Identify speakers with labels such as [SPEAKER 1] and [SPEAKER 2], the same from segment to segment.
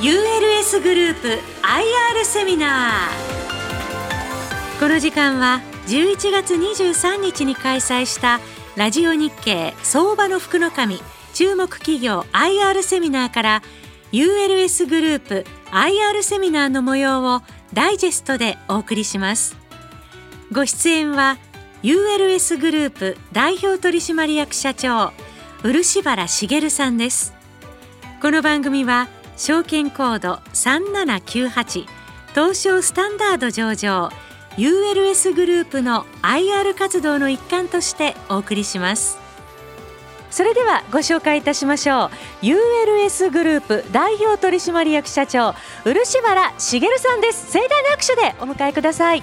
[SPEAKER 1] ULS グループ IR セミナー。この時間は11月23日に開催したラジオ日経相場の福の神注目企業 IR セミナーから ULS グループ IR セミナーの模様をダイジェストでお送りします。ご出演は ULS グループ代表取締役社長漆原茂さんです。この番組は証券コード3798東証スタンダード上場 ULS グループの IR 活動の一環としてお送りします。それではご紹介いたしましょう。ULS グループ代表取締役社長漆原茂さんです。盛大な拍手でお迎えください。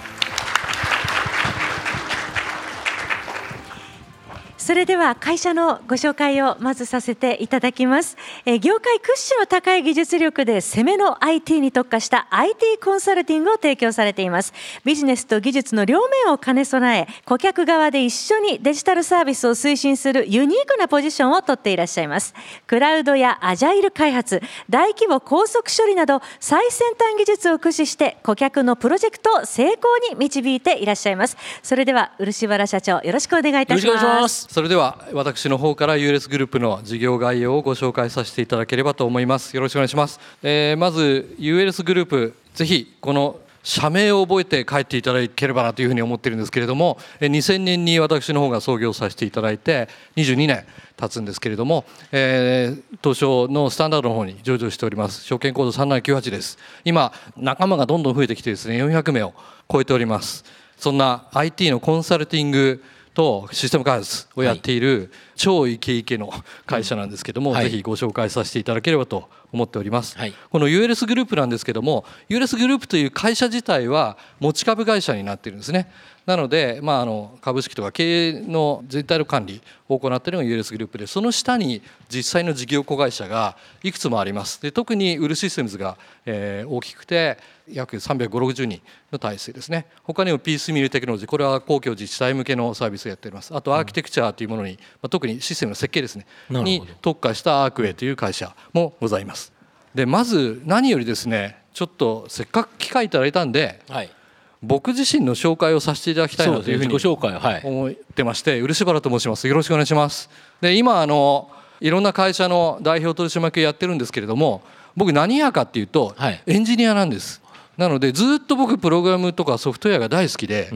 [SPEAKER 1] それでは会社のご紹介をまずさせていただきます。え業界屈指の高い技術力で攻めの IT に特化した IT コンサルティングを提供されています。ビジネスと技術の両面を兼ね備え、顧客側で一緒にデジタルサービスを推進するユニークなポジションをとっていらっしゃいます。クラウドやアジャイル開発、大規模高速処理など最先端技術を駆使して顧客のプロジェクトを成功に導いていらっしゃいます。それでは漆原社長よろしくお願いいたします。
[SPEAKER 2] それでは私の方から ULS グループの事業概要をご紹介させていただければと思います。よろしくお願いします、えー、まず ULS グループぜひこの社名を覚えて帰っていただければなというふうに思っているんですけれども2000年に私の方が創業させていただいて22年経つんですけれども、えー、東証のスタンダードの方に上場しております。証券コード3798です。今仲間がどんどん増えてきてですね400名を超えております。そんな IT のコンサルティングとシステム開発をやっている超イケイケの会社なんですけども、はい、ぜひご紹介させていただければと思っております、はい、この ULS グループなんですけども ULS グループという会社自体は持ち株会社になっているんですねなので、まあ、あの株式とか経営の全体の管理を行っているのが ULS グループでその下に実際の事業子会社がいくつもあります。で特にウルシステムズが、えー、大きくて約35060人の体制ですね。他にもピースミルテクノロジーこれは公共自治体向けのサービスをやっております。あとアーキテクチャーというものに、まあ、特にシステムの設計ですね。に特化したアークウェイという会社もございます。でまず何よりですねちょっとせっかく機会いただいたんで、はい、僕自身の紹介をさせていただきたいなというふうに思ってまして、漆原と申します。よろしくお願いします。で今あのいろんな会社の代表取締役やってるんですけれども僕何やかっていうと、エンジニアなんです。なのでずっと僕プログラムとかソフトウェアが大好きで、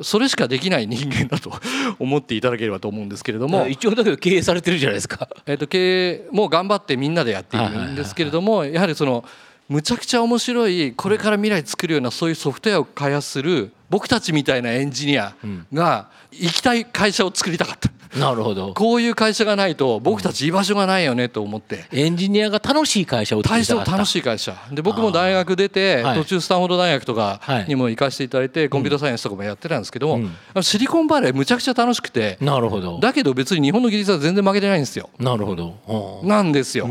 [SPEAKER 2] それしかできない人間だと 思っていただければと思うんですけれども
[SPEAKER 3] 一応だけど経営されてるじゃないですか、
[SPEAKER 2] えー、と経営も頑張ってみんなでやっているんですけれどもやはりそのむちゃくちゃ面白いこれから未来作るようなそういうソフトウェアを開発する僕たちみたいなエンジニアが行きたい会社を作りたかった。
[SPEAKER 3] なるほど。
[SPEAKER 2] こういう会社がないと僕たち居場所がないよねと思って、
[SPEAKER 3] エンジニアが楽しい会社を作りたかった。
[SPEAKER 2] 楽しい会社。で僕も大学出て途中スタンフォード大学とかにも行かせていただいてコンピューターサイエンスとかもやってたんですけども、シリコンバレーむちゃくちゃ楽しくて
[SPEAKER 3] なるほど。
[SPEAKER 2] だけど別に日本の技術は全然負けてないんですよ。
[SPEAKER 3] なるほど。
[SPEAKER 2] なんですよ、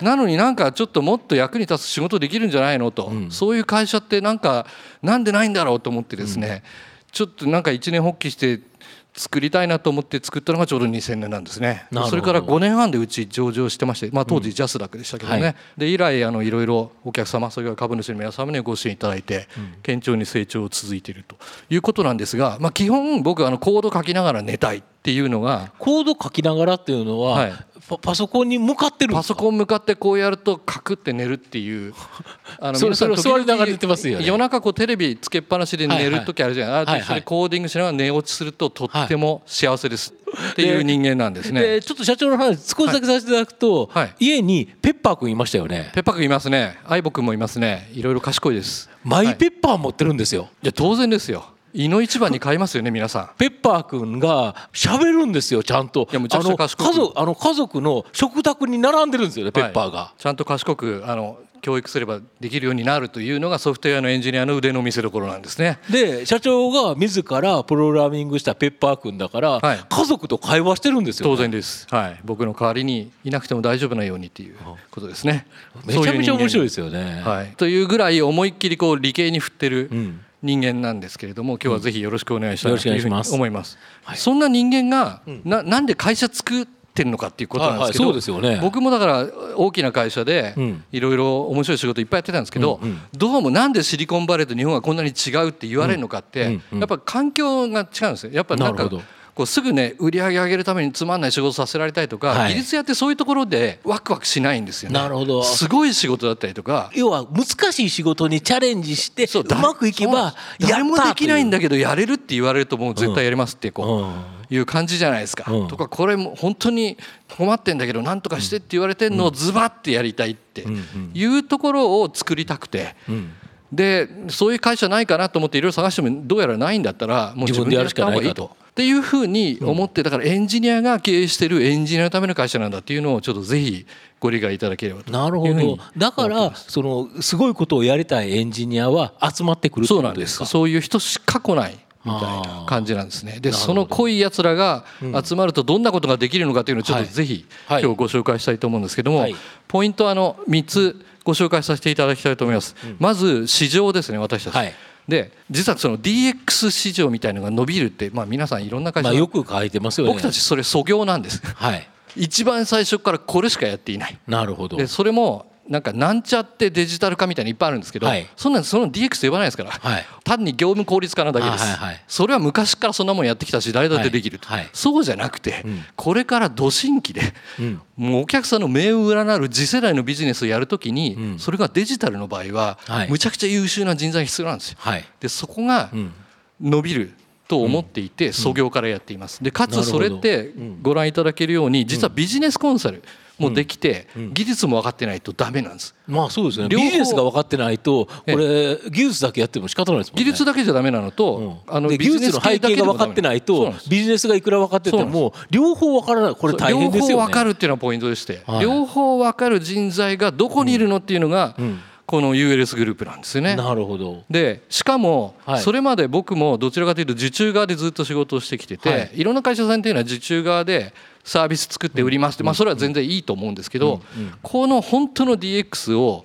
[SPEAKER 2] なのになんかちょっともっと役に立つ仕事できるんじゃないのと、そういう会社ってなんかなんでないんだろうと思ってですね、ちょっとなんか一年発起して作りたいなと思って作ったのがちょうど2000年なんですね。それから5年半でうち上場してまして、まあ、当時ジャスダックでしたけどね、うんはい、で以来あのいろいろお客様それから株主の皆様にご支援いただいて、堅調に成長を続いているということなんですが、まあ、基本僕あのコード書きながら寝たいっていうのが
[SPEAKER 3] コード書きながらっていうのは、はい、パソコンに向かってる
[SPEAKER 2] パソコン向かってこうやるとカクって寝るっていう
[SPEAKER 3] あの皆さん座りながら寝てますよ、ね、
[SPEAKER 2] 夜中こうテレビつけっぱなしで寝る時あるじゃない、はいはい、あれコーディングしながら寝落ちするととっても幸せです、っていう人間なんですね。
[SPEAKER 3] ちょっと社長の話少しだけさせていただくと、はい、家にペッパー君いましたよね。
[SPEAKER 2] ペッパー君いますね。相棒君もいますね。いろいろ賢いです。
[SPEAKER 3] マイペッパー持ってるんですよ。
[SPEAKER 2] いや当然ですよ。井の一番に買いますよね皆さん。
[SPEAKER 3] ペッパー君が喋るんですよちゃんと。
[SPEAKER 2] いやむちゃくちゃ
[SPEAKER 3] 賢く。あの家族あの家族の食卓に並んでるんですよねペッパーが、は
[SPEAKER 2] い、ちゃんと賢くあの教育すればできるようになるというのがソフトウェアのエンジニアの腕の見せ所なんですね。
[SPEAKER 3] で社長が自らプログラミングしたペッパー君だから、はい、家族と会話してるんですよ、
[SPEAKER 2] ね、当然です、はい、僕の代わりにいなくても大丈夫なようにっていうことですね。
[SPEAKER 3] めちゃめちゃ面白いですよね。
[SPEAKER 2] はい、というぐらい思いっきりこう理系に振ってる、うん人間なんですけれども今日はぜひよろしくお願いしたいと思います。そんな人間がななんで会社作ってってるのかっていうことなんですけど、
[SPEAKER 3] はいはい、ね、
[SPEAKER 2] 僕もだから大きな会社でいろいろ面白い仕事いっぱいやってたんですけど、うんうん、どうもなんでシリコンバレーと日本がこんなに違うって言われるのかって、やっぱ環境が違うんですよ。やっぱなんかこうすぐね売り上げ上げるためにつまんない仕事させられたりとか、はい、技術屋ってそういうところでワクワクしないんですよね。
[SPEAKER 3] なるほど。
[SPEAKER 2] すごい仕事だったりとか。
[SPEAKER 3] 要は難しい仕事にチャレンジしてうまくいけば
[SPEAKER 2] 誰もできないんだけどやれるって言われるともう絶対やりますってこう。うん。いう感じじゃないですか、うん、とかこれも本当に困ってんだけど何とかしてって言われてんのをズバッてやりたいっていうところを作りたくて、でそういう会社ないかなと思っていろいろ探してもどうやらないんだったらもう自分でやるしかないと。っていうふうに思ってだからエンジニアが経営してるエンジニアのための会社なんだっていうのをちょっとぜひご理解いただければと
[SPEAKER 3] なるほど。だからそのすごいことをやりたいエンジニアは集まってくる
[SPEAKER 2] そうなんです。そういう人しか来ないみたいな感じなんですね。でその濃いやつらが集まるとどんなことができるのかというのをちょっとぜひ今日ご紹介したいと思うんですけども、ポイントはあの3つご紹介させていただきたいと思います。まず市場ですね私たち、はいで実はその DX 市場みたいのが伸びるって、まあ、皆さんいろんな会社、まあ、
[SPEAKER 3] よく書いてますよ
[SPEAKER 2] ね。僕たちそれ素業なんです、はい、一番最初からこれしかやっていない。
[SPEAKER 3] なるほど。
[SPEAKER 2] でそれもなんかなんちゃってデジタル化みたいにいっぱいあるんですけど、はい、そんなんその DX 呼ばないですから、はい、単に業務効率化なだけです、はいはい、それは昔からそんなもんやってきたし誰だってできる、はい、そうじゃなくて、うん、これからど新規で、うん、もうお客さんの目を占う次世代のビジネスをやるときに、うん、それがデジタルの場合は、むちゃくちゃ優秀な人材が必要なんですよ。でそこが伸びると思っていて、創業からやっています。でかつそれってご覧いただけるように実はビジネスコンサル、もできて、技術も分かってないとダメなんです。
[SPEAKER 3] まあそうですね。ビジネスが分かってないとこれ技術だけやっても仕方ないですもん
[SPEAKER 2] ね。技術だけじゃダメなのと、
[SPEAKER 3] あの技術の背景が分かってないとビジネスがいくら分かってても両方分からない。これ大変ですよね。
[SPEAKER 2] 両方分かるっていうのはポイントでして、両方分かる人材がどこにいるのっていうのが。この ULS グループなんですよね。
[SPEAKER 3] なるほど。
[SPEAKER 2] でしかもそれまで僕もどちらかというと受注側でずっと仕事をしてきてて、はい、いろんな会社さんっていうのは受注側でサービス作って売りますって、まあ、それは全然いいと思うんですけど、この本当の DX を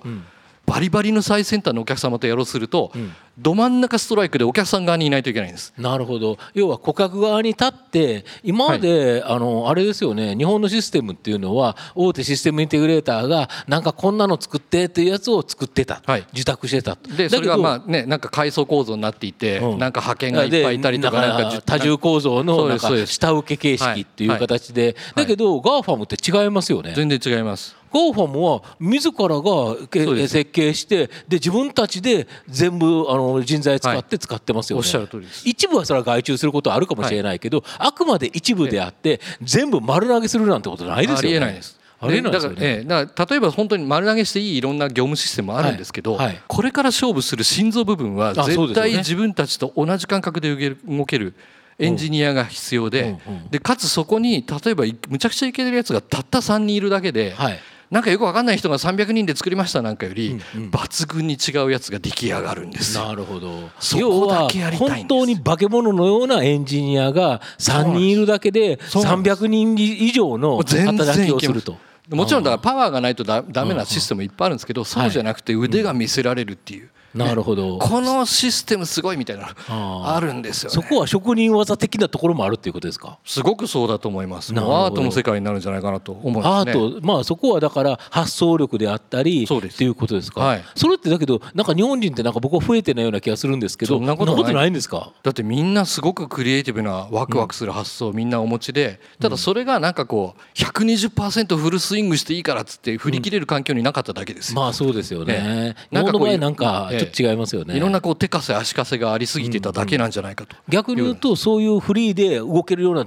[SPEAKER 2] バリバリの最先端のお客様とやろうとすると、ど真ん中ストライクでお客さん側にいないといけないんです。
[SPEAKER 3] なるほど。要は顧客側に立って今まで、はい、あのあれですよね。日本のシステムっていうのは大手システムインテグレーターがなんかこんなの作ってっていうやつを作ってた、はい、受託してた。
[SPEAKER 2] でそれがまあねなんか階層構造になっていて、うん、なんか派遣がいっぱいいたりとか
[SPEAKER 3] なんか多重構造のなんか下請け形式っていう形で、だけどガーファムって違いますよね。
[SPEAKER 2] 全然違います
[SPEAKER 3] ガーファムは自らが設計してで自分たちで全部あの人材使って使ってますよね、
[SPEAKER 2] おっしゃる通りです。
[SPEAKER 3] 一部はそれは外注することはあるかもしれないけど、あくまで一部であって全部丸投げするなんてことないですよね。ありえないです。
[SPEAKER 2] あれだから、ええ、だから例えば本当に丸投げしていいいろんな業務システムもあるんですけど、はい。はい、これから勝負する心臓部分は絶対自分たちと同じ感覚で動けるエンジニアが必要で,、でかつそこに例えばむちゃくちゃいけてるやつがたった3人いるだけで、はい、なんかよくわかんない人が300人で作りましたなんかより、抜群に違うやつが出来上がるんです
[SPEAKER 3] なるほど。そこだけやりたい本当に化け物のようなエンジニアが3人いるだけで300人以上の働きをすると。
[SPEAKER 2] もちろんだからパワーがないとだめなシステムいっぱいあるんですけどそうじゃなくて腕が見せられるっていう。
[SPEAKER 3] なるほど。
[SPEAKER 2] このシステムすごいみたいなあるんですよ、ね、
[SPEAKER 3] そこは職人技的なところもあるっていうことですか？
[SPEAKER 2] すごくそうだと思います。アートの世界になるんじゃないかなと思うんです、ね、
[SPEAKER 3] アートまあそこはだから発想力であったりっていうことですか、はい、それってだけどなんか日本人ってなんか僕は増えてないような気がするんですけどそんなことないんですか？
[SPEAKER 2] だってみんなすごくクリエイティブなワクワクする発想をみんなお持ちで、ただそれがなんかこう120%フルスイングしていいからっつって振り切れる環境になかっただけです
[SPEAKER 3] よ、まあそうですよね、日本の場合なんかと違いますよね、
[SPEAKER 2] ろんなこう手かせ足かせがありすぎてただけなんじゃないかと、
[SPEAKER 3] 逆に言うとそういうフリーで動けるような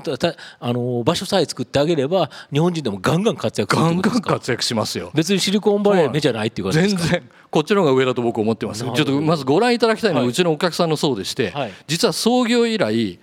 [SPEAKER 3] あの場所さえ作ってあげれば日本人でもガンガン活躍
[SPEAKER 2] するガンガン活躍しますよ。
[SPEAKER 3] 別にシリコンバレー目じゃないっていう感じですか？
[SPEAKER 2] 全然。こっちの方が上だと僕思ってますちょっとまずご覧いただきたいのはうちのお客さんのそうでして、はい、実は創業以来、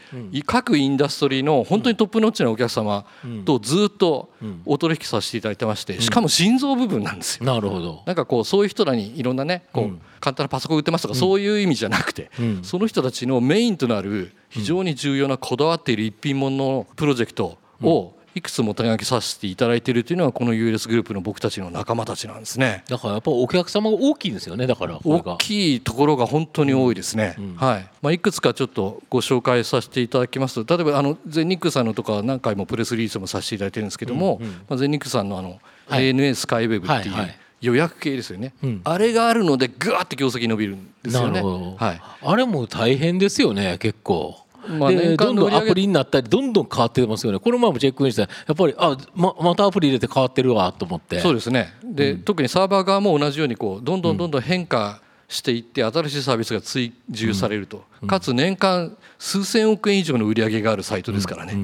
[SPEAKER 2] 各インダストリーの本当にトップノッチなお客様とずっとお取引させていただいてましてしかも心臓部分なんですよ。
[SPEAKER 3] なるほど。
[SPEAKER 2] なんかこうそういう人らにいろんなねこう、簡単なパソコン売ってますとか、そういう意味じゃなくて、その人たちのメインとなる非常に重要なこだわっている一品物のプロジェクトをいくつも手書きさせていただいているというのはこの ULS グループの僕たちの仲間たちなんですね。
[SPEAKER 3] だからやっぱお客様が大きいんですよねだから。
[SPEAKER 2] 大きいところが本当に多いですね、うん。うん、はい。まあ、いくつかちょっとご紹介させていただきます。と例えばあの全日空さんのとか何回もプレスリリースもさせていただいてるんですけども、うんうん、まあ、全日空さんのあの、はい、ANA スカイウェブっていう、はいはい予約系ですよね、うん、あれがあるのでぐわって業績伸びるんですよね。
[SPEAKER 3] はい、あれも大変ですよね結構。まあ、でどんどんアプリになったりどんどん変わってますよね。この前もチェックインしてやっぱりあままたアプリ入れて変わってるわと思って。
[SPEAKER 2] そうですね。で、うん、特にサーバー側も同じようにこうどんどんどんどん変化していって新しいサービスが追従されると、うん、かつ年間数千億円以上の売り上げがあるサイトですからね、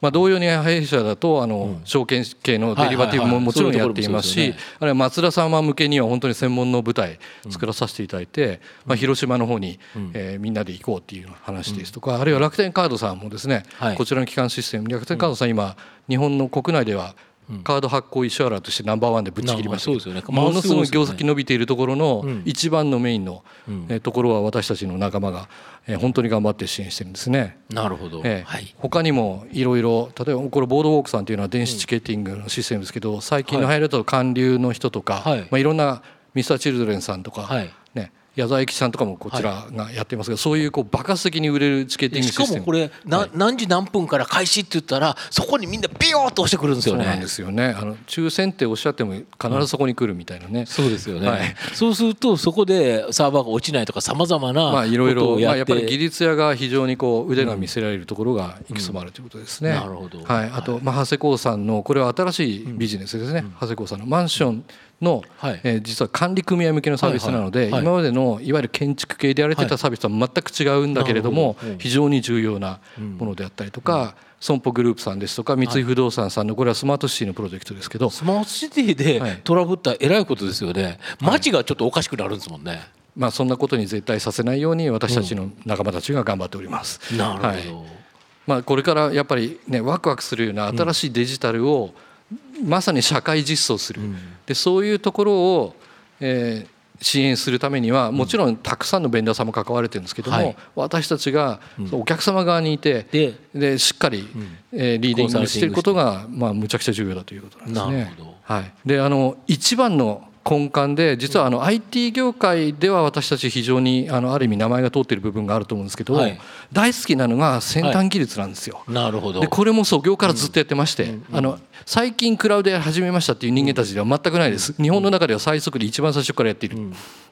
[SPEAKER 2] まあ、同様に弊社だとあの証券系のデリバティブももちろんやっていますしあるいは松田様向けには本当に専門の舞台作らさせていただいて、まあ、広島の方に、えー、みんなで行こうっていう話ですとかあるいは楽天カードさんもですね、こちらの基幹システム楽天カードさん今日本の国内ではカード発行イシュアラーとしてナンバーワンでぶっちぎりました、ね、ものすごい業績伸びているところの一番のメインのところは私たちの仲間が本当に頑張って支援してるんですね。
[SPEAKER 3] なるほど、え
[SPEAKER 2] ー、他にもいろいろ例えばこれボードウォークさんというのは電子チケッティングのシステムですけど最近の入ると韓流の人とか、はい。まあ、いろんなミスターチルドレンさんとか、はい、ね、矢沢永吉さんとかもこちらがやってますけど、はい、そういうこう爆発的に売れるチケッティングシ
[SPEAKER 3] しかもこれ、な、はい、何時何分から開始って言ったらそこにみんなビヨーっと押してくるんですよね。
[SPEAKER 2] そうなんですよねあの抽選っておっしゃっても必ずそこに来るみたいなね。うん、
[SPEAKER 3] そうですよね、はい、そうするとそこでサーバーが落ちないとかさまざまな
[SPEAKER 2] まあいろいろやっぱり技術屋が非常にこう腕が見せられるところがいくつもあるということですね。うんうん、なるほど、はい、あと、まあ、長谷光さんのこれは新しいビジネスですね、長谷光さんのマンションの、はい、えー、実は管理組合向けのサービスなので、はいはい、今までのいわゆる建築系でやられてたサービスとは全く違うんだけれども、非常に重要なものであったりとか、損保グループさんですとか三井不動産さんのこれはスマートシティのプロジェクトですけど
[SPEAKER 3] スマートシティでトラブったらえらいことですよね。街がちょっとおかしくなるんですもんね、
[SPEAKER 2] まあ、そんなことに絶対させないように私たちの仲間たちが頑張っております。
[SPEAKER 3] うん、なるほど、はい。
[SPEAKER 2] まあ、これからやっぱりねワクワクするような新しいデジタルを、うんまさに社会実装する、でそういうところを、えー、支援するためにはもちろんたくさんのベンダーさんも関われてるんですけども、はい、私たちがお客様側にいて、うん、でしっかり、うん、えー、リーディングしていることがまあむちゃくちゃ重要だということなんですね。はい、であの一番の根幹で実はあの IT 業界では私たち非常にあのある意味名前が通っている部分があると思うんですけど、はい、大好きなのが先端技術なんですよ。
[SPEAKER 3] はい、なるほど。
[SPEAKER 2] でこれも創業からずっとやってまして、うん、あの最近クラウドや始めましたっていう人間たちでは全くないです。日本の中では最速で一番最初からやっている。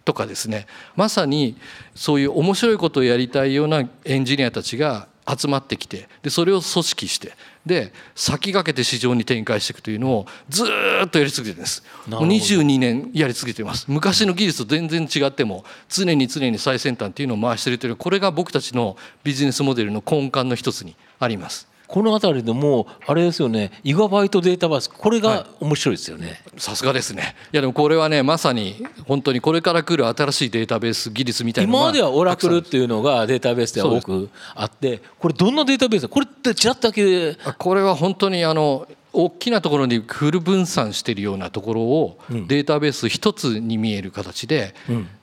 [SPEAKER 2] とかですね。まさにそういう面白いことをやりたいようなエンジニアたちが集まってきてでそれを組織してで先駆けて市場に展開していくというのをずっとやり続けてるんですもう22年やり続けてます。昔の技術と全然違っても常に常に最先端っていうのを回してるというこれが僕たちのビジネスモデルの根幹の一つにあります
[SPEAKER 3] この辺りでもあれですよねイガバイトデータバースこれが面白いですよね。
[SPEAKER 2] さすがですね。いやでもこれはねまさに本当にこれから来る新しいデータベース技術みたいな
[SPEAKER 3] 今まではオラクルっていうのがデータベースでは多くあってこれどんなデータベースこれってちらっとだけ
[SPEAKER 2] これは本当にあの大きなところにフル分散しているようなところをデータベース一つに見える形で,、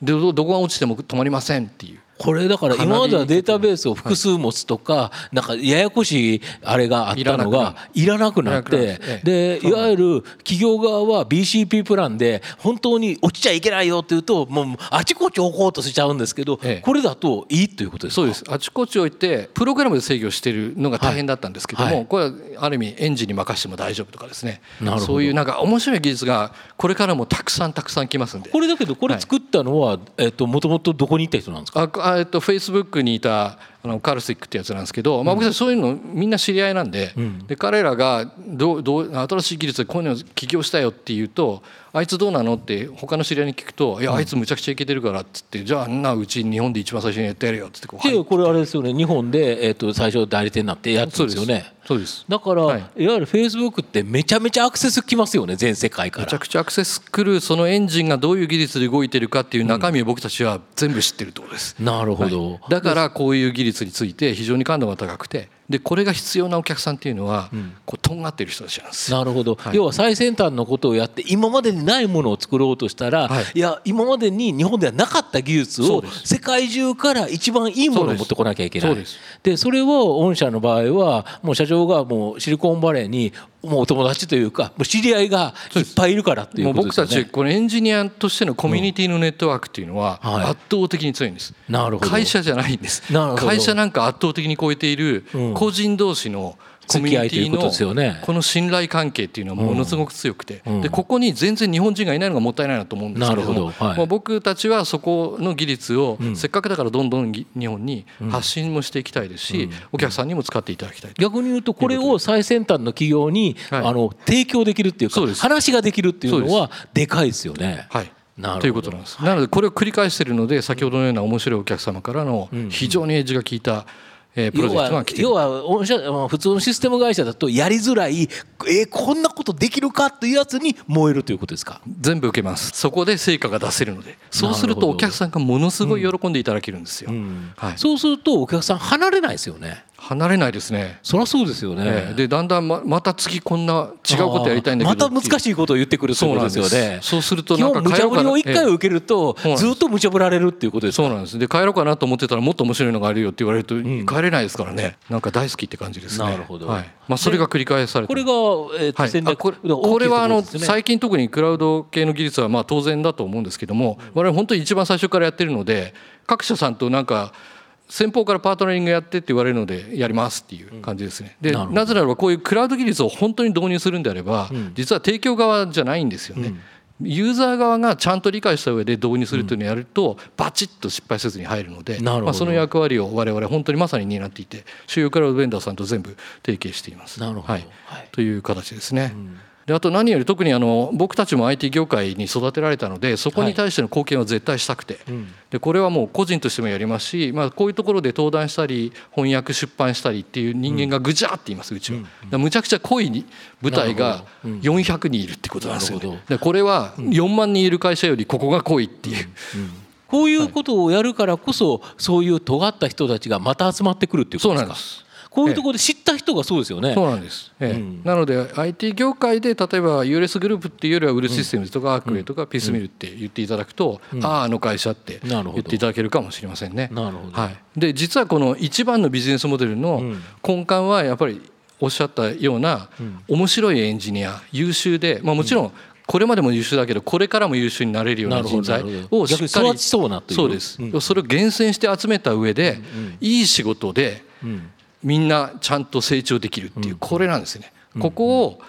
[SPEAKER 2] でどこが落ちても止まりませんっていう
[SPEAKER 3] これだから今まではデータベースを複数持つとかなんかややこしいあれがあったのがいらなくなってでいわゆる企業側は BCP プランで本当に落ちちゃいけないよっていうともうあちこち置こうとしちゃうんですけどこれだといいということです
[SPEAKER 2] そうです。あちこち置いてプログラムで制御してるのが大変だったんですけどもこれはある意味エンジンに任せても大丈夫とかですね。そういうなんか面白い技術がこれからもたくさんたくさん来ますんで。
[SPEAKER 3] これだけどこれ作ったのはもともとどこにいた人なんですか？
[SPEAKER 2] えっと、フェイスブックにいたあのカルシックってやつなんですけど、まあ、僕たちそういうのみんな知り合いなんで,、で彼らがどうどう新しい技術でこういうの起業したよっていうとあいつどうなのって他の知り合いに聞くと「いやあいつむちゃくちゃいけてるから」っつって「じゃあなうち日本で一番最初にやってやるよ」っつってこ
[SPEAKER 3] う、これあれですよね。日本で、えー、と最初代理店になってやってるんですよね。
[SPEAKER 2] そうです。
[SPEAKER 3] だから、はい、いわゆるフェイスブックってめちゃめちゃアクセスきますよね全世界から。
[SPEAKER 2] めちゃくちゃアクセスくるそのエンジンがどういう技術で動いてるかっていう中身を僕たちは全部知ってるってことです、
[SPEAKER 3] うん、なるほど、
[SPEAKER 2] はい、だからこういう技術について非常に感度が高くてでこれが必要なお客さんっていうのは、こうとんがってる人たちなんです。
[SPEAKER 3] なるほど、はい、要は最先端のことをやって今までにないものを作ろうとしたら、はい、いや今までに日本ではなかった技術を世界中から一番いいものを持ってこなきゃいけない。でそれを御社の場合はもう社長がもうシリコンバレーにもうお友達というかもう知り合いがいっぱいいるからっていうね。
[SPEAKER 2] 僕たちこのエンジニアとしてのコミュニティのネットワークっていうのは圧倒的に強いんです。
[SPEAKER 3] なるほど
[SPEAKER 2] 会社じゃないんです。会社なんか圧倒的に超えている個人同士の、うんコミュニティのこの信頼関係っていうのはものすごく強くて、でここに全然日本人がいないのがもったいないなと思うんですけども、はい、僕たちはそこの技術をせっかくだからどんどん日本に発信もしていきたいですし、お客さんにも使っていただきたい
[SPEAKER 3] 逆に言うとこれを最先端の企業に、あの提供できるっていうか話ができるっていうのはでかいですよね。
[SPEAKER 2] はい。ということなんです。なのでこれを繰り返しているので先ほどのような面白いお客様からの非常にエッジが効いたえー、プロジェクトが来て
[SPEAKER 3] 要は普通のシステム会社だとやりづらい、えー、こんなことできるかというやつに燃えるということですか？
[SPEAKER 2] 全部受けます。そこで成果が出せるので。そうするとお客さんがものすごい喜んでいただけるんですよ、うんうん。
[SPEAKER 3] はい、そうするとお客さん離れないですよね
[SPEAKER 2] 離れないですね。
[SPEAKER 3] そりゃそうですよね。
[SPEAKER 2] でだんだんままた次こんな違うことやりたいんだけ
[SPEAKER 3] どまた難しいことを言ってくるそうですよね。
[SPEAKER 2] そうするとなんか
[SPEAKER 3] 無茶ぶりを一回受けるとずっと無茶ぶられるっていうことです
[SPEAKER 2] そうなんです。で帰ろうかなと思ってたらもっと面白いのがあるよって言われると、帰れないですからね。なんか大好きって感じですね。
[SPEAKER 3] なるほど。
[SPEAKER 2] はい。まあそれが繰り返されて。
[SPEAKER 3] これがえっと戦略、
[SPEAKER 2] これこれはあの最近特にクラウド系の技術はまあ当然だと思うんですけども、我々本当に一番最初からやってるので各社さんとなんか先方からパートナリングやってって言われるのでやりますっていう感じですね。でなぜならばこういうクラウド技術を本当に導入するんであれば、実は提供側じゃないんですよね。ユーザー側がちゃんと理解した上で導入するというのをやるとバチッと失敗せずに入るので、まあ、その役割を我々本当にまさに担っていて主要クラウドベンダーさんと全部提携しています。
[SPEAKER 3] なるほど、はい、
[SPEAKER 2] という形ですね。うんであと何より特にあの僕たちも IT 業界に育てられたのでそこに対しての貢献は絶対したくて、はいでこれはもう個人としてもやりますし、まあ、こういうところで登壇したり翻訳出版したりっていう人間がぐちゃっていますうちは、うん、むちゃくちゃ濃い舞台が400人いるってことなんですよ、ね、でこれは4万人いる会社よりここが濃いっていう。
[SPEAKER 3] こういうことをやるからこそ、そういう尖った人たちがまた集まってくるっていうことですか？そうなんです。こういうところで知った人がそうですよね。
[SPEAKER 2] そうなんです。ええ。うん、なので IT 業界で例えば US グループっていうよりはウルシステムズとかアークウェイとかピースミルって言っていただくと、うん、あああの会社って言っていただけるかもしれませんね。
[SPEAKER 3] なるほど。はい。
[SPEAKER 2] で実はこの一番のビジネスモデルの根幹はやっぱりおっしゃったような面白いエンジニア優秀で、まあもちろんこれまでも優秀だけどこれからも優秀になれるような人材をしっかりそうです、それを厳選して集めた上で、いい仕事で、みんなちゃんと成長できるっていうこれなんですね。ここを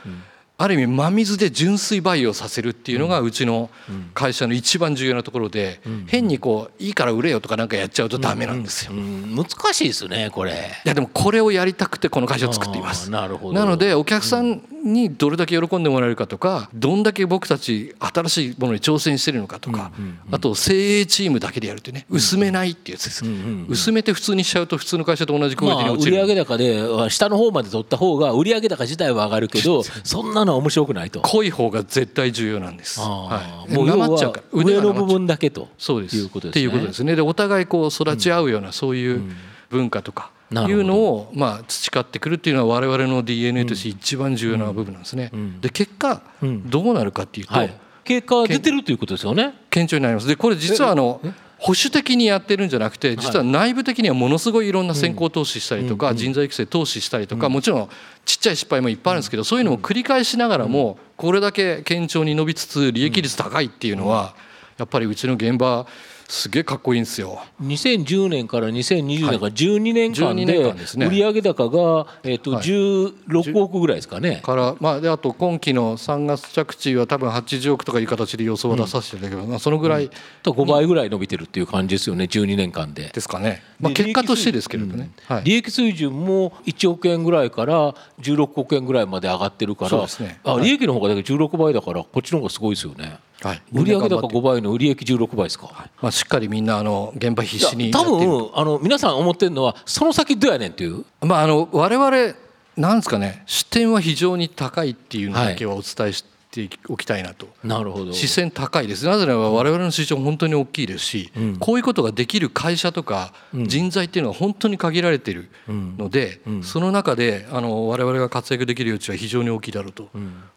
[SPEAKER 2] ある意味真水で純粋培養させるっていうのがうちの会社の一番重要なところで変にこういいから売れよとかなんかやっちゃうとダメなんですよ。難
[SPEAKER 3] しいですねこれ。
[SPEAKER 2] いやでもこれをやりたくてこの会社を作っています。
[SPEAKER 3] なるほど。
[SPEAKER 2] なのでお客さんにどれだけ喜んでもらえるかとかどんだけ僕たち新しいものに挑戦してるのかとかあと精鋭チームだけでやるってね薄めないっていうやつです。薄めて普通にしちゃうと普通の会社と同じクオリティに落ちる。
[SPEAKER 3] 売上高で下の方まで取った方が売上高自体は上がるけどそんなのは面白くないと。
[SPEAKER 2] 濃い方が絶対重要なんです。は
[SPEAKER 3] い、もうなまっちゃうから上の部分だけと
[SPEAKER 2] そうです
[SPEAKER 3] いうことですね。
[SPEAKER 2] っていうことですね。でお互いこう育ち合うようなそういう文化とか。いうのをまあ培ってくるっていうのは我々の DNA として一番重要な部分なんですね。で結果どうなるかっていうと、はい、
[SPEAKER 3] 結果出てるということですよね。
[SPEAKER 2] 顕著になります。でこれ実はあの保守的にやってるんじゃなくて実は内部的にはものすごいいろんな先行投資したりとか人材育成投資したりとかもちろんちっちゃい失敗もいっぱいあるんですけどそういうのを繰り返しながらもこれだけ堅調に伸びつつ利益率高いっていうのはやっぱりうちの現場すげえかっこいいんですよ。
[SPEAKER 3] 2010年から2020年から12年間で売上高がえと16億ぐらいですかね。
[SPEAKER 2] からまあであと今期の3月着地は多分80億とかいう形で予想を出させていただけど、まあそのぐらい、
[SPEAKER 3] と5倍ぐらい伸びてるっていう感じですよね。12年間で。
[SPEAKER 2] ですかね。まあ結果としてですけれどね。
[SPEAKER 3] 利益水準も1億円ぐらいから16億円ぐらいまで上がってるから、あ利益の方がだけ16倍だからこっちの方がすごいですよね。はい、売上高5倍の売上16倍ですか、はい、
[SPEAKER 2] まあ、しっかりみんなあの現場必死に
[SPEAKER 3] 多分あの皆さん思ってるのはその先どうやねんっていう、
[SPEAKER 2] まあ、あの我々なんですかね視点は非常に高いっていうのだけはお伝えしておきたいなと、
[SPEAKER 3] なるほど。
[SPEAKER 2] 視線高いです。なぜならば我々の市場本当に大きいです。し、うん、こういうことができる会社とか人材っていうのは本当に限られてるので、うん。うん、その中であの我々が活躍できる余地は非常に大きいだろうと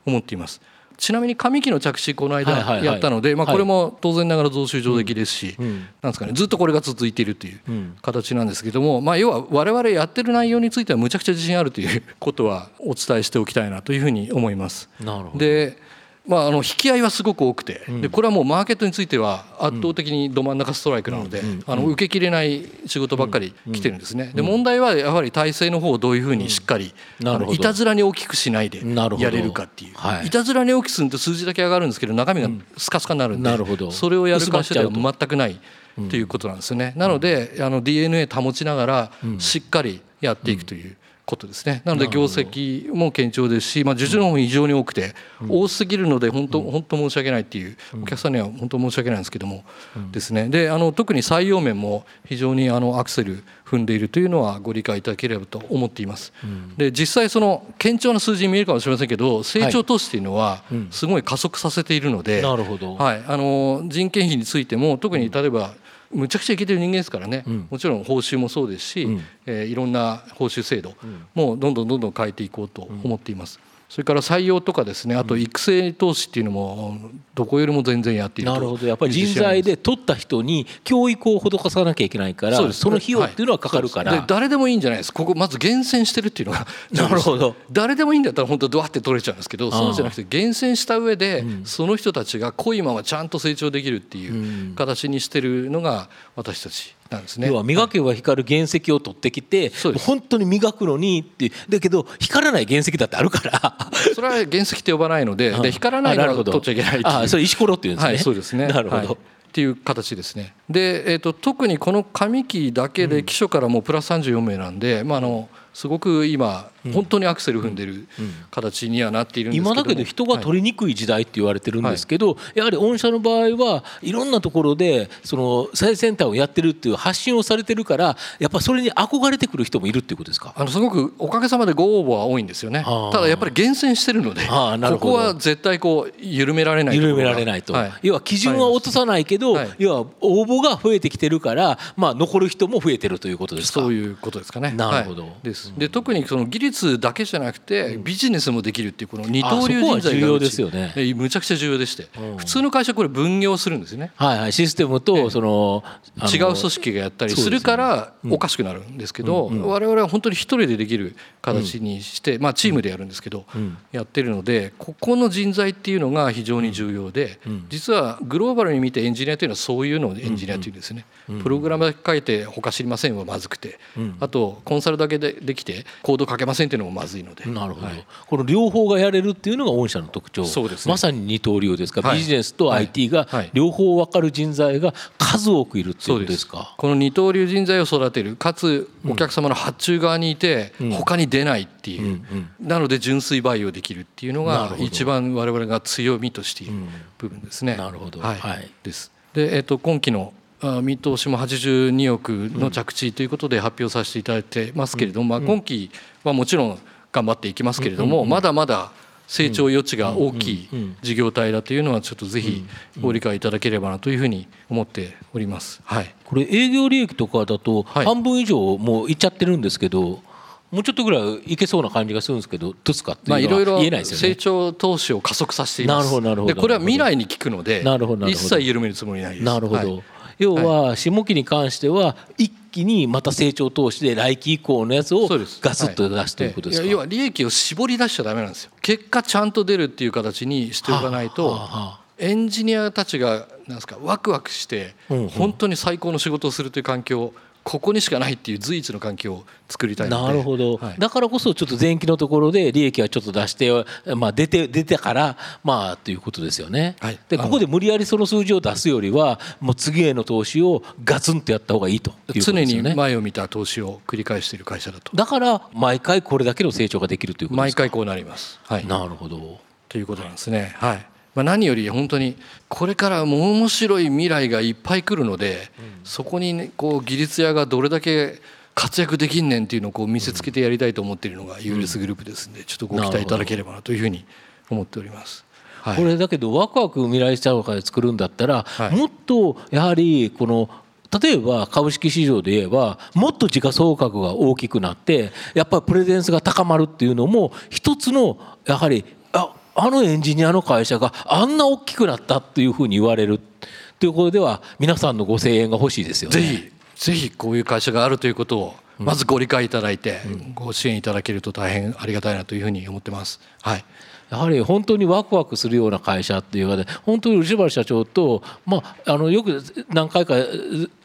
[SPEAKER 2] 思っています。ちなみに上期の着地この間やったので、まあ、これも当然ながら増収上出来ですし、なんですかねずっとこれが続いているという形なんですけども、まあ、要は我々やってる内容についてはむちゃくちゃ自信あるということはお伝えしておきたいなというふうに思います。でまあ、あの引き合いはすごく多くて、でこれはもうマーケットについては圧倒的にど真ん中ストライクなので、あの受けきれない仕事ばっかり来てるんですね。で問題はやはり体制の方をどういうふうにしっかり、いたずらに大きくしないでやれるかっていう、い、たずらに大きくすると数字だけ上がるんですけど中身がスカスカになるんで、それをやる会社では全くないということなんですよね。なのであの DNA 保ちながらしっかりやっていくという。ことですね。なので業績も堅調ですし、まあ、受注の方も非常に多くて、多すぎるので本当本当申し訳ないっていうお客さんには本当申し訳ないんですけども、ですね。であの特に採用面も非常にあのアクセル踏んでいるというのはご理解いただければと思っています。で実際その堅調な数字に見えるかもしれませんけど成長投資というのはすごい加速させているので、はい、あの人件費についても特に例えば、むちゃくちゃいけてる人間ですからね、うん、もちろん報酬もそうですし、うん、えー、いろんな報酬制度もどんどんどんどん変えていこうと思っています。それから採用とかですねあと育成投資っていうのもどこよりも全然やっている
[SPEAKER 3] なるほど。やっぱり人材で取った人に教育を施さなきゃいけないからその費用っていうのはかかるから、
[SPEAKER 2] はい、誰でもいいんじゃないです。ここまず厳選してるっていうのが
[SPEAKER 3] なるほど。
[SPEAKER 2] 誰でもいいんだったら本当ドワって取れちゃうんですけどそうじゃなくて厳選した上でその人たちが濃いままちゃんと成長できるっていう形にしてるのが私たちなんですね。
[SPEAKER 3] 要は磨けば光る原石を取ってきて、はい、本当に磨くのにってだけど光らない原石だってあるから。
[SPEAKER 2] それは原石って呼ばないのでで光らないから取っちゃいけない
[SPEAKER 3] ああそれ石ころっていうんですね、
[SPEAKER 2] はい、そうですね。
[SPEAKER 3] なるほど、
[SPEAKER 2] はい。っていう形ですね。で、えーと、特にこの上期だけで基礎からもうプラス34名なんで、まあ、あのすごく今本当にアクセル踏んでる形にはなっているんですけど
[SPEAKER 3] 今だけど人が取りにくい時代って言われてるんですけど、やはり御社の場合はいろんなところでその最先端をやってるっていう発信をされてるからやっぱそれに憧れてくる人もいるっていうことですか？
[SPEAKER 2] あのすごくおかげさまでご応募は多いんですよね。ただやっぱり厳選してるのでここは絶対こう緩められない
[SPEAKER 3] 緩められないと、はい、要は基準は落とさないけど、はい、要は応募が増えてきてるから、まあ、残る人も増えてるということですか？
[SPEAKER 2] そういうことですかね。
[SPEAKER 3] なるほど、はい、
[SPEAKER 2] です。で特にその技術だけじゃなくてビジネスもできるっていうこの二刀流人材が重要ですよね。むちゃくちゃ重要でして、普通の会社これ分業するんですね。
[SPEAKER 3] はいはいシステムとその
[SPEAKER 2] 違う組織がやったりするからおかしくなるんですけど我々は本当に一人でできる形にしてまあチームでやるんですけどやってるのでここの人材っていうのが非常に重要で実はグローバルに見てエンジニアというのはそういうのをエンジニアというんですねプログラムだけ書いて他知りませんはまずくて。あとコンサルだけでできてコード書けませんっていうのもまずいので。
[SPEAKER 3] なるほど、はい、この両方がやれるっていうのが御社の特徴。そうです、ね、まさに二刀流ですか、はい、ビジネスと IT が両方分かる人材が数多くいるっていうことですか？
[SPEAKER 2] この二刀流人材を育てるかつお客様の発注側にいて他に出ないっていう、なので純粋培養できるっていうのが一番我々が強みとしている部分ですね。
[SPEAKER 3] なるほど、
[SPEAKER 2] はい、はい、です。で、えー、と今期の見通しも82億の着地ということで発表させていただいてますけれども、まあ、今期はもちろん頑張っていきますけれども、まだまだ成長余地が大きい事業体だというのはちょっとぜひご理解いただければなというふうに思っております。はい、
[SPEAKER 3] これ営業利益とかだと半分以上もういっちゃってるんですけど、もうちょっとぐらいいけそうな感じがするんですけど、どうですかっていうのは言えないですよね。
[SPEAKER 2] 成長投資を加速させています。なるほどなるほど。これは未来に効くので、一切緩めるつもりないです。
[SPEAKER 3] なるほど。はい要は下期に関しては一気にまた成長投資で来期以降のやつをガツッと出すということですか、
[SPEAKER 2] 要は利益を絞り出しちゃだめなんですよ。結果ちゃんと出るっていう形にしておかないとエンジニアたちがなんですかワクワクして本当に最高の仕事をするという環境をここにしかないっていう随一の環境を作りたい
[SPEAKER 3] なるほど、はい、だからこそちょっと前期のところで利益はちょっと出して、まあ、出て出てからまあということですよね、はい、でここで無理やりその数字を出すよりはもう次への投資をガツンとやった方がいいという
[SPEAKER 2] 常に前を見た投資を繰り返している会社だと。
[SPEAKER 3] だから毎回これだけの成長ができるということです
[SPEAKER 2] か。毎回こうなります、
[SPEAKER 3] はい、なるほど。
[SPEAKER 2] ということなんですね。はいまあ、何より本当にこれからも面白い未来がいっぱい来るので、そこに、ね、こう技術屋がどれだけ活躍できんねんっていうのをこう見せつけてやりたいと思っているのが ULS グループですんでちょっとご期待いただければなというふうに思っております。
[SPEAKER 3] はい、これだけどワクワク未来社会作るんだったら、はい、もっとやはりこの例えば株式市場で言えばもっと時価総額が大きくなってやっぱりプレゼンスが高まるっていうのも一つのやはりああのエンジニアの会社があんな大きくなったっていうふうに言われるということでは皆さんのご声援が欲しいですよね。
[SPEAKER 2] ぜひぜひこういう会社があるということをまずご理解いただいてご支援いただけると大変ありがたいなというふうに思ってます。はい
[SPEAKER 3] やはり本当にワクワクするような会社っていうかで本当に漆原社長と、まあ、あのよく何回か、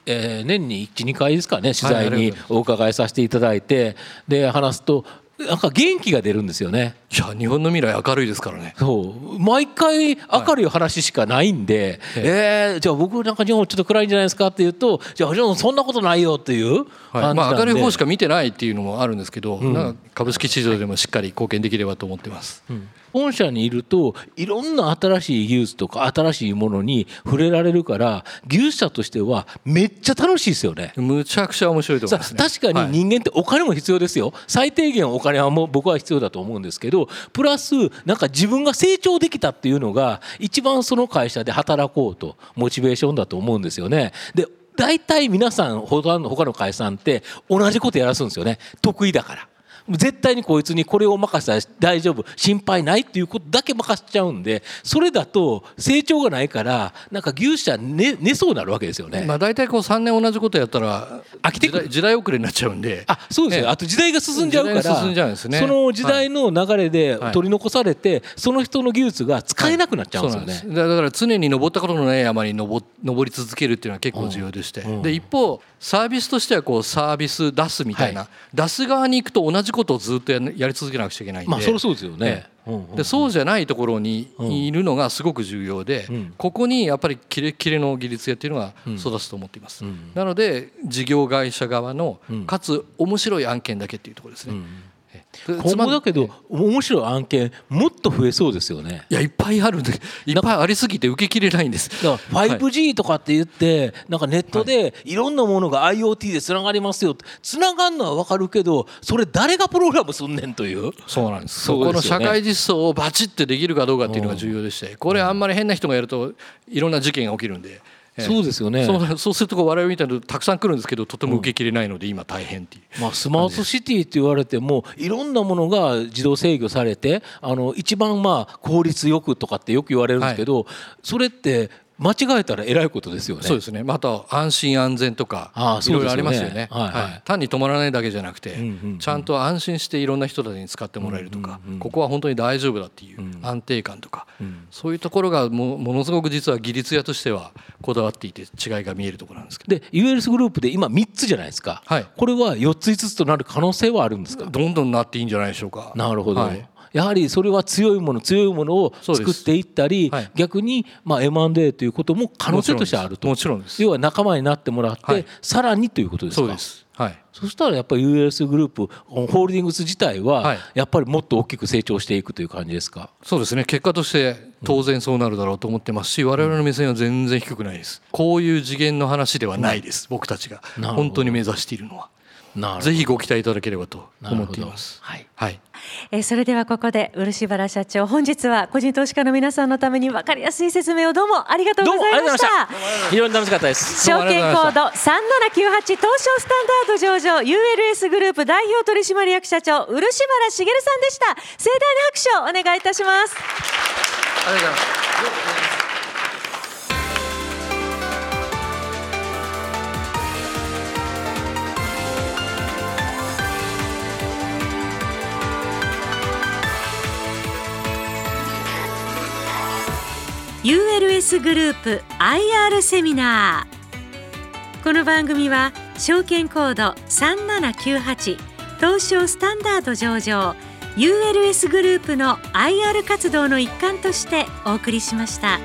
[SPEAKER 3] えー、年に12回ですかね取材にお伺いさせていただいてで話すとなんか元気が出るんですよね。
[SPEAKER 2] いや日本の未来明るいですからね。
[SPEAKER 3] そう毎回明るい話しかないんで、はい、えー、じゃあ僕なんか日本ちょっと暗いんじゃないですかって言うとじゃあそんなことないよっていう、
[SPEAKER 2] はい、まあ明るい方しか見てないっていうのもあるんですけど、うん、株式市場でもしっかり貢献できればと思ってます。うん。
[SPEAKER 3] 本社にいるといろんな新しい技術とか新しいものに触れられるから技術者としてはめっちゃ楽しいですよね。
[SPEAKER 2] むちゃくちゃ面白いと思います、
[SPEAKER 3] ね、確かに人間ってお金も必要ですよ、はい、最低限お金はもう僕は必要だと思うんですけどプラスなんか自分が成長できたっていうのが一番その会社で働こうとモチベーションだと思うんですよね。で大体皆さん他の他の会社さんって同じことやらすんですよね得意だから。絶対にこいつにこれを任せたら大丈夫心配ないっていうことだけ任せちゃうんでそれだと成長がないからなんか牛舎寝寝そうになるわけですよね。
[SPEAKER 2] まあ大体こう3年同じことやったら飽きて時代遅れになっちゃうんで。
[SPEAKER 3] あそうですよ、ね、あと時代が進んじゃうから進んじゃうんです、ね、その時代の流れで取り残されて、はい、その人の技術が使えなくなっちゃうんですよね。
[SPEAKER 2] はい、だから常に登ったことのない山に登登り続けるっていうのは結構重要でして、うん。うん、で一方サービスとしてはこうサービス出すみたいな、はい、出す側に行くと同じことをずっとややり続けなくちゃいけないんで、
[SPEAKER 3] まあ、そそうですよね、
[SPEAKER 2] でそうじゃないところにいるのがすごく重要で、うん、ここにやっぱりキレキレの技術屋っていうのが育つと思っています、うん、なので事業会社側のかつ面白い案件だけっていうところですね、
[SPEAKER 3] 今後だけど面白い案件もっと増えそうですよね。
[SPEAKER 2] いやいっぱいあるんでいっぱいありすぎて受けきれないんです。
[SPEAKER 3] だから 5G とかって言って、なんかネットでい。ろんなものが IoT でつながりますよつながるのは分かるけどそれ誰がプログラムすんねんという。
[SPEAKER 2] そうなんです。そこの社会実装をバチッてできるかどうかっていうのが重要でしてこれあんまり変な人がやるといろんな事件が起きるんで。
[SPEAKER 3] そうですよね。
[SPEAKER 2] そうすると我々みたいなたくさん来るんですけどとても受けきれないので今大変っていう、
[SPEAKER 3] まあ、スマートシティって言われてもいろんなものが自動制御されてあの一番まあ効率よくとかってよく言われるんですけど、それって間違えたらえらいことですよね。
[SPEAKER 2] そうですね。また安心安全とかいろいろありますよね。はい、はい、単に止まらないだけじゃなくて、ちゃんと安心していろんな人たちに使ってもらえるとか、ここは本当に大丈夫だっていう安定感とか、そういうところがもものすごく実は技術屋としてはこだわっていて違いが見えるところなんですけ
[SPEAKER 3] ど。で ULS グループで今3つじゃないですか。はい。これは4つ5つとなる可能性はあるんですか？
[SPEAKER 2] どんどんなっていいんじゃないでしょうか。
[SPEAKER 3] なるほど。はいやはりそれは強いもの強いものを作っていったり、はい、逆にまあ M&A ということも可能性としてあると。
[SPEAKER 2] もちろんです。
[SPEAKER 3] 要は仲間になってもらって、はい、さらにということですか？
[SPEAKER 2] そうです。はい、
[SPEAKER 3] そしたらやっぱり US グループホールディングス自体はやっぱりもっと大きく成長していくという感じですか、
[SPEAKER 2] そうですね。結果として当然そうなるだろうと思ってますし我々の目線は全然低くないです。こういう次元の話ではないです、僕たちが。本当に目指しているのは。ぜひご期待いただければと思っています。
[SPEAKER 1] はい、はい、えー、それではここで漆原社長本日は個人投資家の皆さんのために分かりやすい説明をどうもありがとうございました。
[SPEAKER 3] 非常に楽しかったです。
[SPEAKER 1] 証券コード三七九八東証スタンダード上場 ULS グループ代表取締役社長漆原茂さんでした。盛大な拍手をお願いいたします。ありがとうございます ULS グループ IR セミナーこの番組は証券コード3798東証スタンダード上場 ULS グループの IR 活動の一環としてお送りしました。